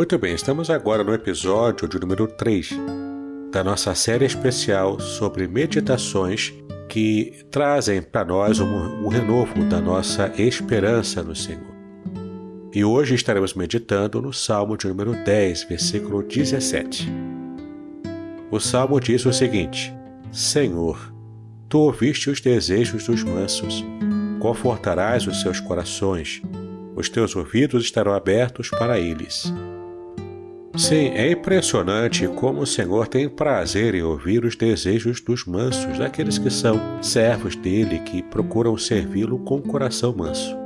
Muito bem, estamos agora no episódio de número 3 da nossa série especial sobre meditações que trazem para nós um, um, renovo da nossa esperança no Senhor. E hoje estaremos meditando no Salmo de número 10, versículo 17. O Salmo diz o seguinte: Senhor, tu ouviste os desejos dos mansos, confortarás os seus corações, os teus ouvidos estarão abertos para eles. Sim, é impressionante como o Senhor tem prazer em ouvir os desejos dos mansos, daqueles que são servos dele, que procuram servi-lo com o coração manso.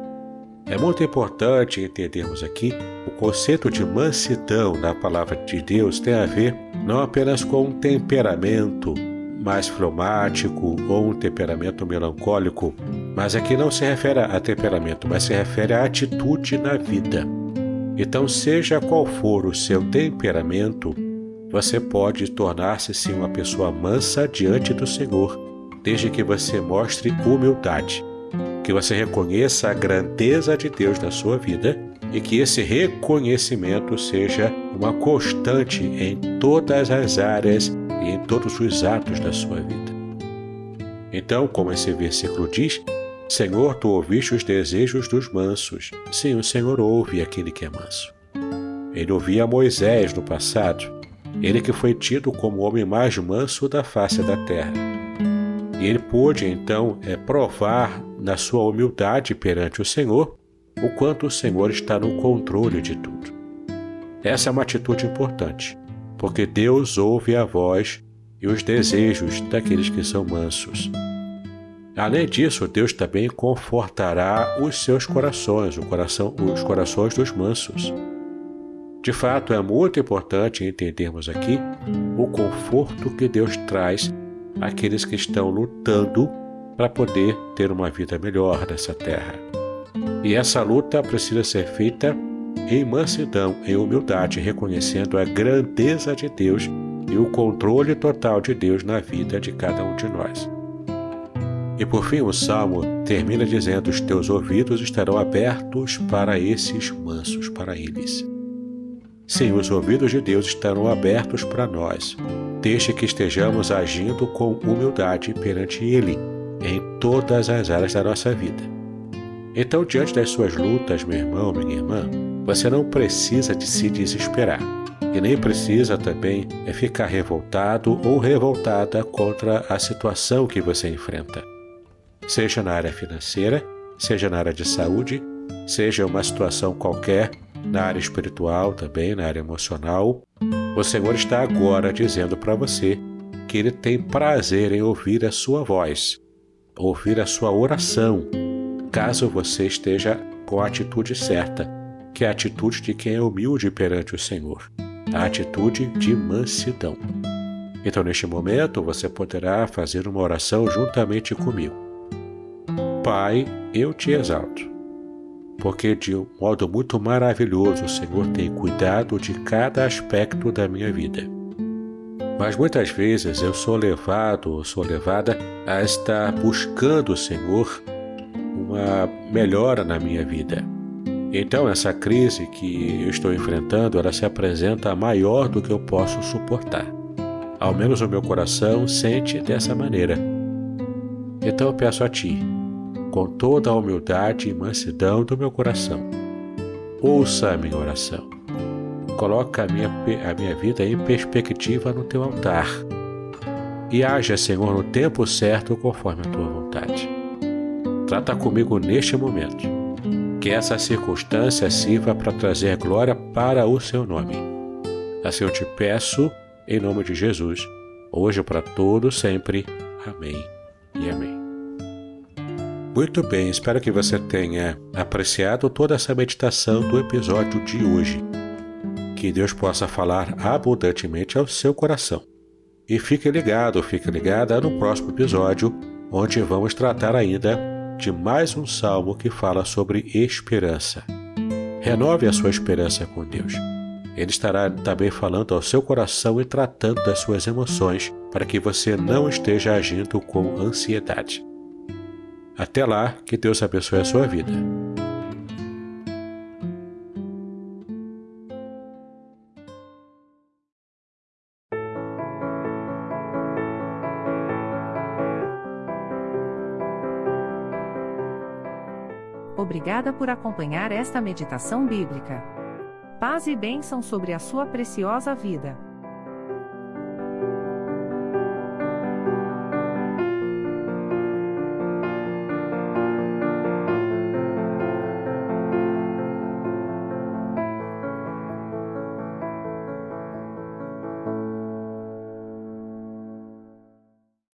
É muito importante entendermos aqui o conceito de mansidão na palavra de Deus tem a ver não apenas com um temperamento mais fleumático ou um temperamento melancólico, mas aqui não se refere a temperamento, mas se refere à atitude na vida. Então, seja qual for o seu temperamento, você pode tornar-se sim uma pessoa mansa diante do Senhor, desde que você mostre humildade, que você reconheça a grandeza de Deus na sua vida e que esse reconhecimento seja uma constante em todas as áreas e em todos os atos da sua vida. Então, como esse versículo diz, Senhor, tu ouviste os desejos dos mansos. Sim, o Senhor ouve aquele que é manso. Ele ouvia Moisés no passado, ele que foi tido como o homem mais manso da face da terra. E ele pôde então é, provar na sua humildade perante o Senhor o quanto o Senhor está no controle de tudo. Essa é uma atitude importante, porque Deus ouve a voz e os desejos daqueles que são mansos. Além disso, Deus também confortará os seus corações, coração, os corações dos mansos. De fato, é muito importante entendermos aqui o conforto que Deus traz àqueles que estão lutando para poder ter uma vida melhor nessa terra. E essa luta precisa ser feita em mansidão, em humildade, reconhecendo a grandeza de Deus e o controle total de Deus na vida de cada um de nós. E por fim, o salmo termina dizendo: Os teus ouvidos estarão abertos para esses mansos, para eles. Sim, os ouvidos de Deus estarão abertos para nós, desde que estejamos agindo com humildade perante Ele em todas as áreas da nossa vida. Então, diante das suas lutas, meu irmão, minha irmã, você não precisa de se desesperar e nem precisa também é ficar revoltado ou revoltada contra a situação que você enfrenta seja na área financeira, seja na área de saúde, seja uma situação qualquer, na área espiritual também, na área emocional. O Senhor está agora dizendo para você que Ele tem prazer em ouvir a sua voz, ouvir a sua oração, caso você esteja com a atitude certa, que é a atitude de quem é humilde perante o Senhor. a atitude de mansidão. Então, neste momento, você poderá fazer uma oração juntamente comigo. Pai, eu te exalto, porque de um modo muito maravilhoso o Senhor tem cuidado de cada aspecto da minha vida. Mas muitas vezes eu sou levado ou sou levada a estar buscando o Senhor uma melhora na minha vida. Então essa crise que eu estou enfrentando, ela se apresenta maior do que eu posso suportar. Ao menos o meu coração sente dessa maneira. Então eu peço a Ti, com toda a humildade e mansidão do meu coração, ouça a minha oração. Coloca a minha, a minha vida em perspectiva no Teu altar e haja, Senhor, no tempo certo conforme a Tua vontade. Trata comigo neste momento que essa circunstância sirva para trazer glória para o seu nome. Assim eu te peço, em nome de Jesus, hoje para todos sempre. Amém e amém. Muito bem, espero que você tenha apreciado toda essa meditação do episódio de hoje. Que Deus possa falar abundantemente ao seu coração. E fique ligado, fique ligada no próximo episódio, onde vamos tratar ainda de mais um salmo que fala sobre esperança. Renove a sua esperança com Deus. Ele estará também falando ao seu coração e tratando das suas emoções para que você não esteja agindo com ansiedade. Até lá, que Deus abençoe a sua vida. Obrigada por acompanhar esta meditação bíblica. Paz e bênção sobre a sua preciosa vida.